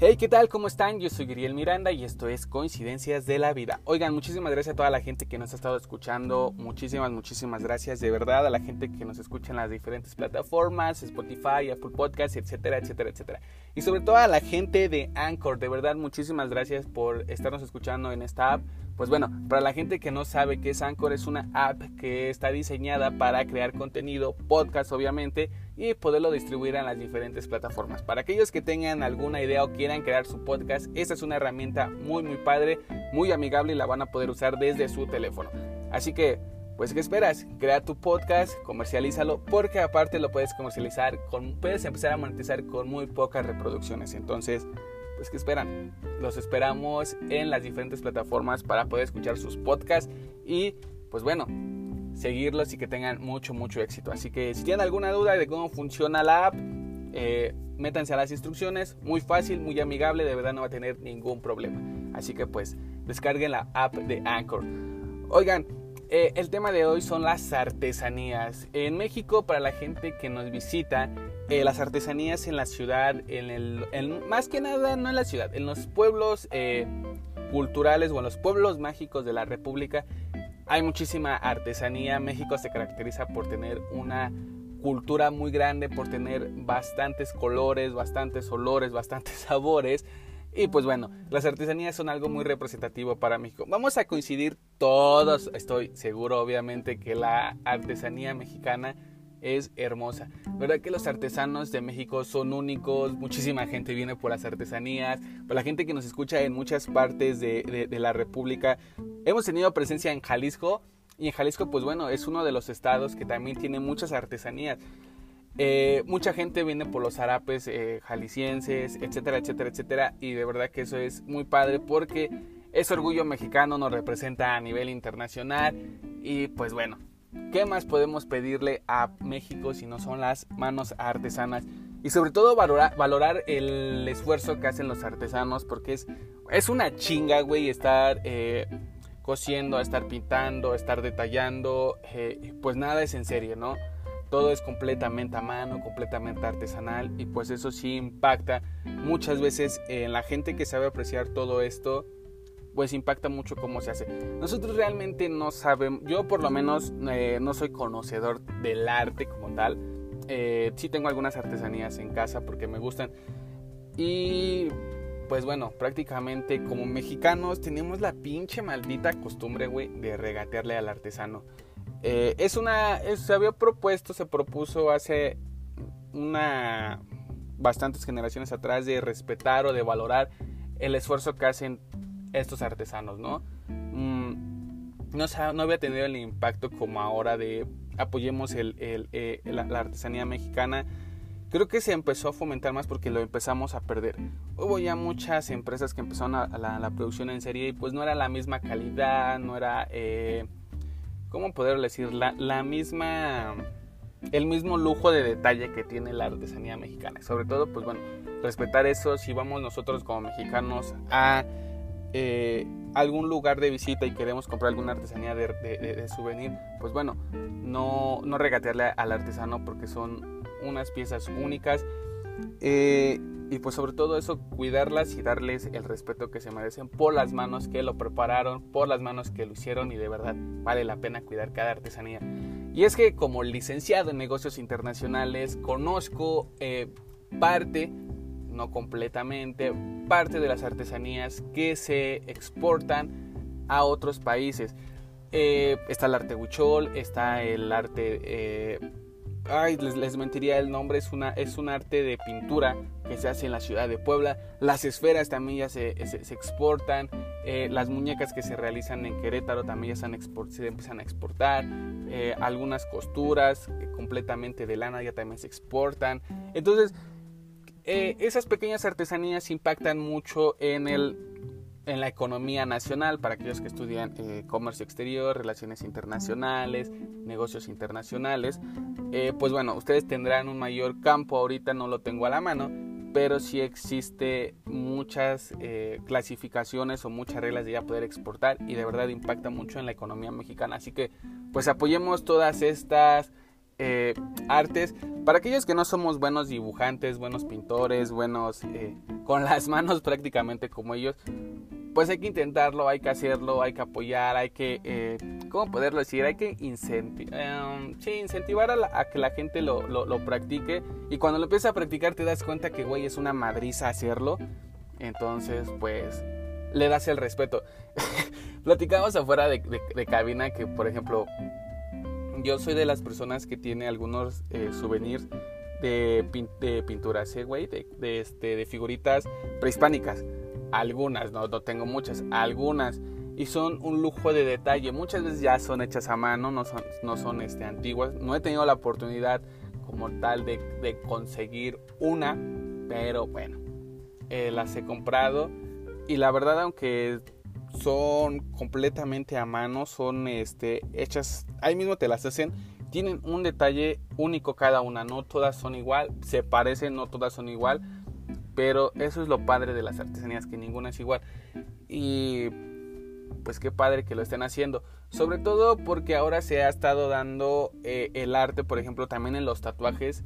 Hey, ¿qué tal? ¿Cómo están? Yo soy Giriel Miranda y esto es Coincidencias de la Vida. Oigan, muchísimas gracias a toda la gente que nos ha estado escuchando. Muchísimas, muchísimas gracias de verdad a la gente que nos escucha en las diferentes plataformas, Spotify, Apple Podcasts, etcétera, etcétera, etcétera. Y sobre todo a la gente de Anchor, de verdad, muchísimas gracias por estarnos escuchando en esta app. Pues bueno, para la gente que no sabe qué es Anchor, es una app que está diseñada para crear contenido, podcast obviamente, y poderlo distribuir en las diferentes plataformas. Para aquellos que tengan alguna idea o quieran crear su podcast, esta es una herramienta muy muy padre, muy amigable y la van a poder usar desde su teléfono. Así que, pues ¿qué esperas? Crea tu podcast, comercialízalo, porque aparte lo puedes comercializar, con, puedes empezar a monetizar con muy pocas reproducciones. Entonces, pues ¿qué esperan? Los esperamos en las diferentes plataformas para poder escuchar sus podcasts y pues bueno, seguirlos y que tengan mucho, mucho éxito. Así que si tienen alguna duda de cómo funciona la app, eh, métanse a las instrucciones, muy fácil, muy amigable, de verdad no va a tener ningún problema. Así que pues descarguen la app de Anchor. Oigan, eh, el tema de hoy son las artesanías. En México, para la gente que nos visita, eh, las artesanías en la ciudad, en el, más que nada no en la ciudad, en los pueblos eh, culturales o en los pueblos mágicos de la República, hay muchísima artesanía. México se caracteriza por tener una cultura muy grande, por tener bastantes colores, bastantes olores, bastantes sabores. Y pues bueno, las artesanías son algo muy representativo para México. Vamos a coincidir todos, estoy seguro obviamente que la artesanía mexicana es hermosa. ¿Verdad que los artesanos de México son únicos? Muchísima gente viene por las artesanías, por la gente que nos escucha en muchas partes de, la República. Hemos tenido presencia en Jalisco y en Jalisco pues bueno, es uno de los estados que también tiene muchas artesanías. Eh, mucha gente viene por los zarapes eh, jaliscienses, etcétera, etcétera, etcétera. Y de verdad que eso es muy padre porque ese orgullo mexicano nos representa a nivel internacional. Y pues bueno, ¿Qué más podemos pedirle a México si no son las manos artesanas? Y sobre todo valorar, el esfuerzo que hacen los artesanos porque es, es una chinga, güey, estar eh, cosiendo, estar pintando, estar detallando. Eh, pues nada es en serie, ¿no? Todo es completamente a mano, completamente artesanal y pues eso sí impacta muchas veces en la gente que sabe apreciar todo esto pues impacta mucho cómo se hace. Nosotros realmente no sabemos, yo por lo menos eh, no soy conocedor del arte como tal. Eh, sí tengo algunas artesanías en casa porque me gustan. Y pues bueno, prácticamente como mexicanos tenemos la pinche maldita costumbre, güey, de regatearle al artesano. Eh, es una, se había propuesto, se propuso hace una bastantes generaciones atrás de respetar o de valorar el esfuerzo que hacen estos artesanos, ¿no? Mm, no, no, había tenido el impacto como ahora de apoyemos el, eh, la, artesanía mexicana. Creo que se empezó a fomentar más porque lo empezamos a perder. Hubo ya muchas empresas que empezaron a, la, producción en serie y pues no era la misma calidad, no era, eh, ¿cómo poder decir? La, la misma, el mismo lujo de detalle que tiene la artesanía mexicana. Sobre todo, pues bueno, respetar eso. Si vamos nosotros como mexicanos a eh, algún lugar de visita y queremos comprar alguna artesanía de, souvenir, pues bueno, no, no, regatearle al artesano porque son unas piezas únicas. Eh, y pues sobre todo eso, cuidarlas y darles el respeto que se merecen por las manos que lo prepararon, por las manos que lo hicieron y de verdad vale la pena cuidar cada artesanía. Y es que como licenciado en negocios internacionales conozco eh, parte no completamente, parte de las artesanías que se exportan a otros países. Eh, está el arte huichol, está el arte... Eh, ay, les, mentiría el nombre, es, una, es un arte de pintura que se hace en la ciudad de Puebla. Las esferas también ya se, se, exportan. Eh, las muñecas que se realizan en Querétaro también ya se, empiezan a exportar. algunas costuras completamente de lana ya también se exportan. Entonces, eh, esas pequeñas artesanías impactan mucho en, el, en la economía nacional para aquellos que estudian eh, comercio exterior, relaciones internacionales, negocios internacionales. Eh, pues bueno, ustedes tendrán un mayor campo, ahorita no lo tengo a la mano, pero sí existe muchas clasificaciones o muchas reglas de ya poder exportar y de verdad impacta mucho en la economía mexicana. Así que pues apoyemos todas estas eh, artes. Para aquellos que no somos buenos dibujantes, buenos pintores, buenos eh, con las manos prácticamente como ellos, pues hay que intentarlo, hay que hacerlo, hay que apoyar, hay que, eh, ¿cómo poderlo decir? Hay que em, incentivar a, que la gente lo, lo, practique y cuando lo empiezas a practicar te das cuenta que, güey, es una madriza hacerlo. Entonces, pues, le das el respeto. Platicamos afuera de, cabina que, por ejemplo, yo soy de las personas que tiene algunos eh, souvenirs de, de pinturas, ¿eh, güey? De, de, este, de figuritas prehispánicas. Algunas, no, no tengo muchas, algunas. Y son un lujo de detalle. Muchas veces ya son hechas a mano, no son, no son este, antiguas. No he tenido la oportunidad como tal de, conseguir una, pero bueno, eh, las he comprado. Y la verdad, aunque son completamente a mano, son este, hechas, ahí mismo te las hacen, tienen un detalle único cada una, no todas son igual, se parecen, no todas son igual, pero eso es lo padre de las artesanías, que ninguna es igual. Y pues qué padre que lo estén haciendo. Sobre todo porque ahora se ha estado dando eh, el arte, por ejemplo, también en los tatuajes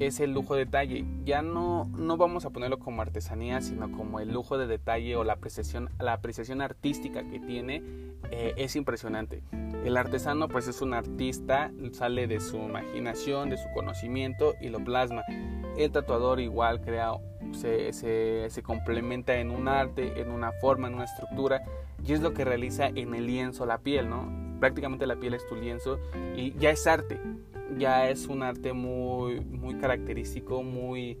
es el lujo de detalle. Ya no, no vamos a ponerlo como artesanía, sino como el lujo de detalle o la apreciación, la apreciación artística que tiene eh, es impresionante. El artesano pues es un artista, sale de su imaginación, de su conocimiento y lo plasma. El tatuador igual crea, se, se, se complementa en un arte, en una forma, en una estructura y es lo que realiza en el lienzo la piel, ¿no? Prácticamente la piel es tu lienzo y ya es arte ya es un arte muy, muy característico, muy,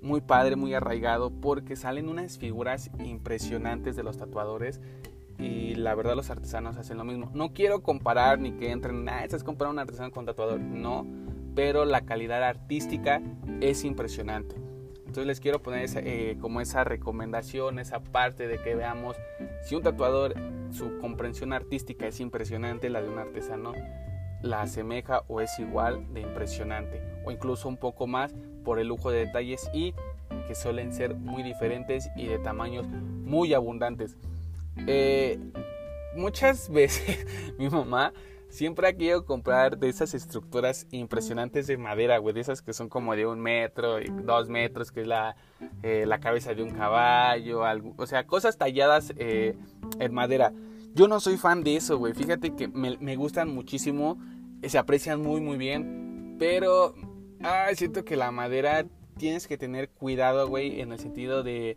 muy padre, muy arraigado, porque salen unas figuras impresionantes de los tatuadores y la verdad los artesanos hacen lo mismo. No quiero comparar ni que entren, ah, es comparar un artesano con tatuador, no, pero la calidad artística es impresionante. Entonces les quiero poner eh, como esa recomendación, esa parte de que veamos si un tatuador, su comprensión artística es impresionante, la de un artesano la asemeja o es igual de impresionante o incluso un poco más por el lujo de detalles y que suelen ser muy diferentes y de tamaños muy abundantes. Eh, muchas veces mi mamá siempre ha querido comprar de esas estructuras impresionantes de madera, güey, de esas que son como de un metro dos metros, que es la, eh, la cabeza de un caballo, o sea, cosas talladas eh, en madera. Yo no soy fan de eso, güey. Fíjate que me, gustan muchísimo, se aprecian muy, muy bien, pero ah, siento que la madera tienes que tener cuidado, güey, en el sentido de,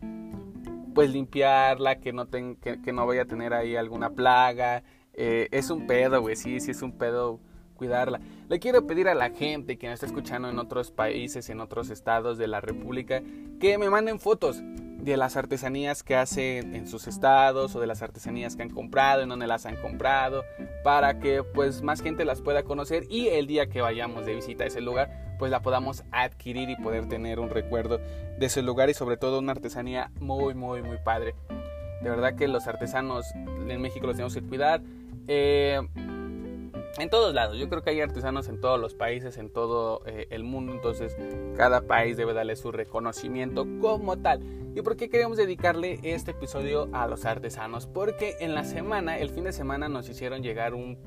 pues, limpiarla, que no, que, no vaya a tener ahí alguna plaga. Eh, es un pedo, güey, sí, sí es un pedo cuidarla. Le quiero pedir a la gente que nos está escuchando en otros países, en otros estados de la República, que me manden fotos de las artesanías que hacen en sus estados o de las artesanías que han comprado, en donde las han comprado, para que pues más gente las pueda conocer y el día que vayamos de visita a ese lugar pues la podamos adquirir y poder tener un recuerdo de ese lugar y sobre todo una artesanía muy muy muy padre. De verdad que los artesanos en México los tenemos que cuidar. Eh, en todos lados. Yo creo que hay artesanos en todos los países, en todo eh, el mundo, entonces cada país debe darle su reconocimiento como tal. ¿Y por qué queremos dedicarle este episodio a los artesanos? Porque en la semana, el fin de semana, nos hicieron llegar un,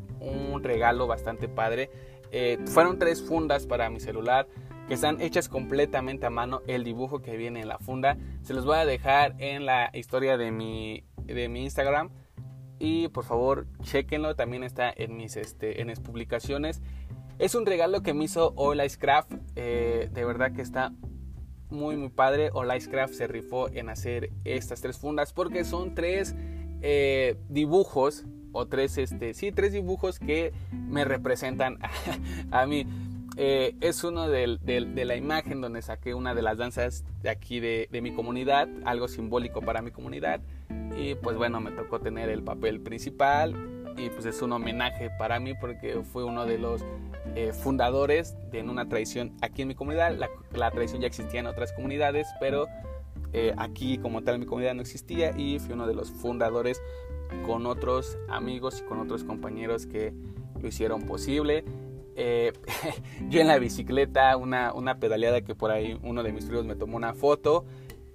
regalo bastante padre. Eh, fueron tres fundas para mi celular que están hechas completamente a mano. El dibujo que viene en la funda se los voy a dejar en la historia de mi, de mi Instagram y por favor chequenlo también está en mis este, en mis publicaciones. Es un regalo que me hizo All Ice Craft eh, de verdad que está muy muy padre. All Ice Craft se rifó en hacer estas tres fundas porque son tres eh, dibujos o tres este sí tres dibujos que me representan a, mí. Eh, es uno de, la imagen donde saqué una de las danzas de aquí de mi comunidad algo simbólico para mi comunidad y pues bueno, me tocó tener el papel principal y pues es un homenaje para mí porque fue uno de los eh, fundadores de una tradición aquí en mi comunidad. La, tradición ya existía en otras comunidades, pero eh, aquí como tal en mi comunidad no existía y fui uno de los fundadores con otros amigos y con otros compañeros que lo hicieron posible. Eh, yo en la bicicleta, una, una pedaleada que por ahí uno de mis tíos me tomó una foto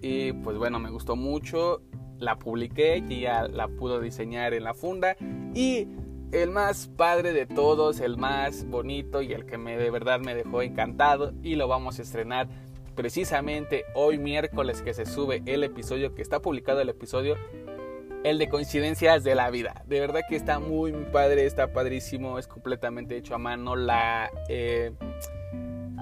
y pues bueno, me gustó mucho la publiqué ya la pudo diseñar en la funda y el más padre de todos, el más bonito y el que me, de verdad me dejó encantado y lo vamos a estrenar precisamente hoy miércoles que se sube el episodio, que está publicado el episodio, el de coincidencias de la vida. De verdad que está muy, muy padre, está padrísimo, es completamente hecho a mano. La... Eh,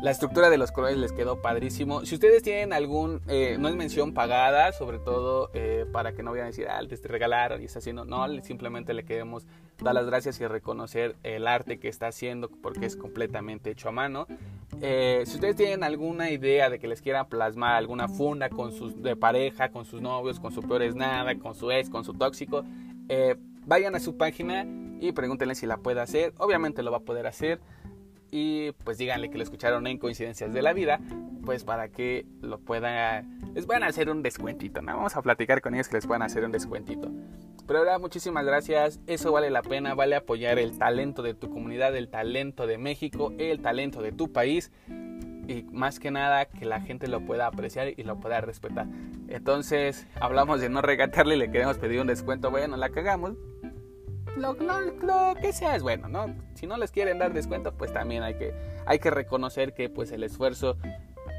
la estructura de los colores les quedó padrísimo. Si ustedes tienen algún, eh, no es mención pagada, sobre todo eh, para que no vayan a decir, ah, te regalaron y está haciendo. No, simplemente le queremos dar las gracias y reconocer el arte que está haciendo porque es completamente hecho a mano. Eh, si ustedes tienen alguna idea de que les quieran plasmar alguna funda con sus, de pareja, con sus novios, con su peor es nada, con su ex, con su tóxico, vayan a su página y pregúntenle si la puede hacer. Obviamente lo va a poder hacer y pues díganle que lo escucharon en Coincidencias de la Vida, pues para que lo puedan, les puedan hacer un descuentito, ¿no? Vamos a platicar con ellos que les puedan hacer un descuentito. Pero ahora muchísimas gracias, eso vale la pena, vale apoyar el talento de tu comunidad, el talento de México, el talento de tu país y más que nada que la gente lo pueda apreciar y lo pueda respetar. Entonces hablamos de no regatarle y le queremos pedir un descuento, bueno, la cagamos, lo, que sea es bueno, ¿no? Si no les quieren dar descuento, pues también hay que, hay que reconocer que pues el esfuerzo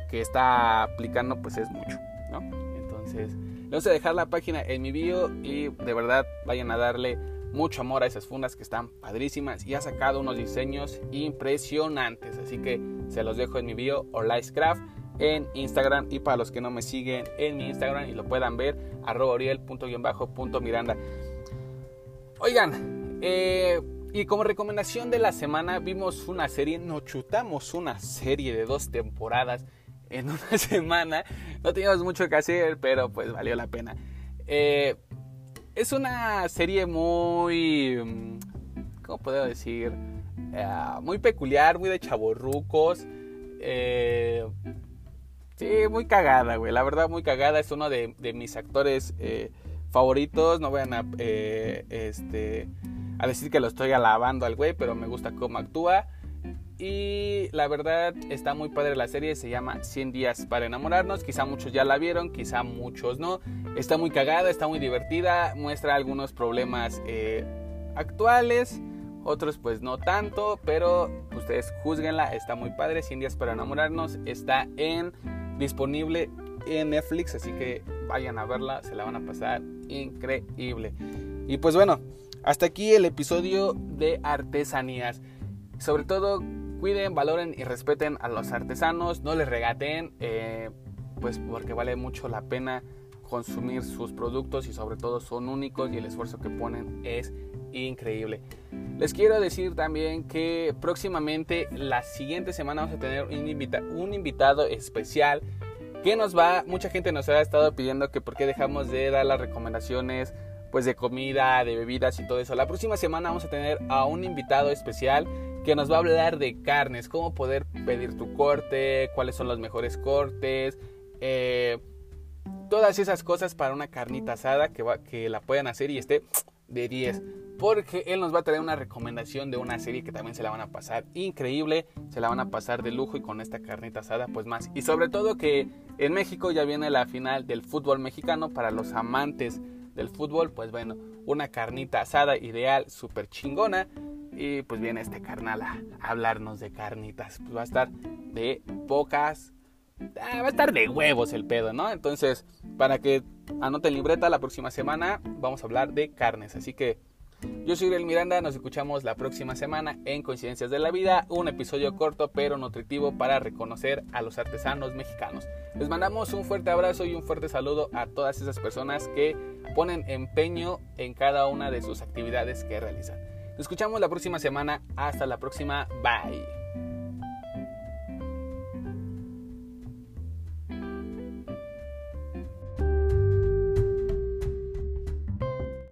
que está aplicando pues es mucho, ¿no? Entonces, les voy a dejar la página en mi bio y de verdad vayan a darle mucho amor a esas fundas que están padrísimas y ha sacado unos diseños impresionantes, así que se los dejo en mi bio Craft en Instagram y para los que no me siguen en mi Instagram y lo puedan ver arroba oriel.miranda Oigan, eh, y como recomendación de la semana vimos una serie, nos chutamos una serie de dos temporadas en una semana. No teníamos mucho que hacer, pero pues valió la pena. Eh, es una serie muy... Mm, ¿Cómo puedo decir? Eh, muy peculiar, muy de chaborrucos. sí, muy cagada, güey. La verdad, muy cagada. Es uno de, de mis actores favoritos. No vayan a, eh, este, a decir que lo estoy alabando al güey, pero me gusta cómo actúa. Y la verdad está muy padre la serie, se llama 100 días para enamorarnos. Quizá muchos ya la vieron, quizá muchos no. Está muy cagada, está muy divertida, muestra algunos problemas eh, actuales, otros pues no tanto, pero ustedes juzguenla, está muy padre. 100 días para enamorarnos está en disponible en Netflix, así que vayan a verla, se la van a pasar increíble. Y pues bueno, hasta aquí el episodio de artesanías. Sobre todo, cuiden, valoren y respeten a los artesanos, no les regaten, eh, pues porque vale mucho la pena consumir sus productos y sobre todo son únicos y el esfuerzo que ponen es increíble. Les quiero decir también que próximamente la siguiente semana vamos a tener un, un invitado especial que nos va, mucha gente nos ha estado pidiendo que por qué dejamos de dar las recomendaciones pues de comida, de bebidas y todo eso. La próxima semana vamos a tener a un invitado especial que nos va a hablar de carnes, cómo poder pedir tu corte, cuáles son los mejores cortes, eh, todas esas cosas para una carnita asada que, que la puedan hacer y esté de 10 porque él nos va a traer una recomendación de una serie que también se la van a pasar increíble, se la van a pasar de lujo y con esta carnita asada pues más. Y sobre todo que en México ya viene la final del fútbol mexicano para los amantes del fútbol, pues bueno, una carnita asada ideal, súper chingona. Y pues viene este carnal a hablarnos de carnitas. Pues va a estar de pocas ah, va a estar de huevos el pedo, ¿no? Entonces, para que anoten libreta, la próxima semana vamos a hablar de carnes. Así que yo soy El Miranda, nos escuchamos la próxima semana en Coincidencias de la Vida, un episodio corto pero nutritivo para reconocer a los artesanos mexicanos. Les mandamos un fuerte abrazo y un fuerte saludo a todas esas personas que ponen empeño en cada una de sus actividades que realizan. Nos escuchamos la próxima semana, hasta la próxima, bye.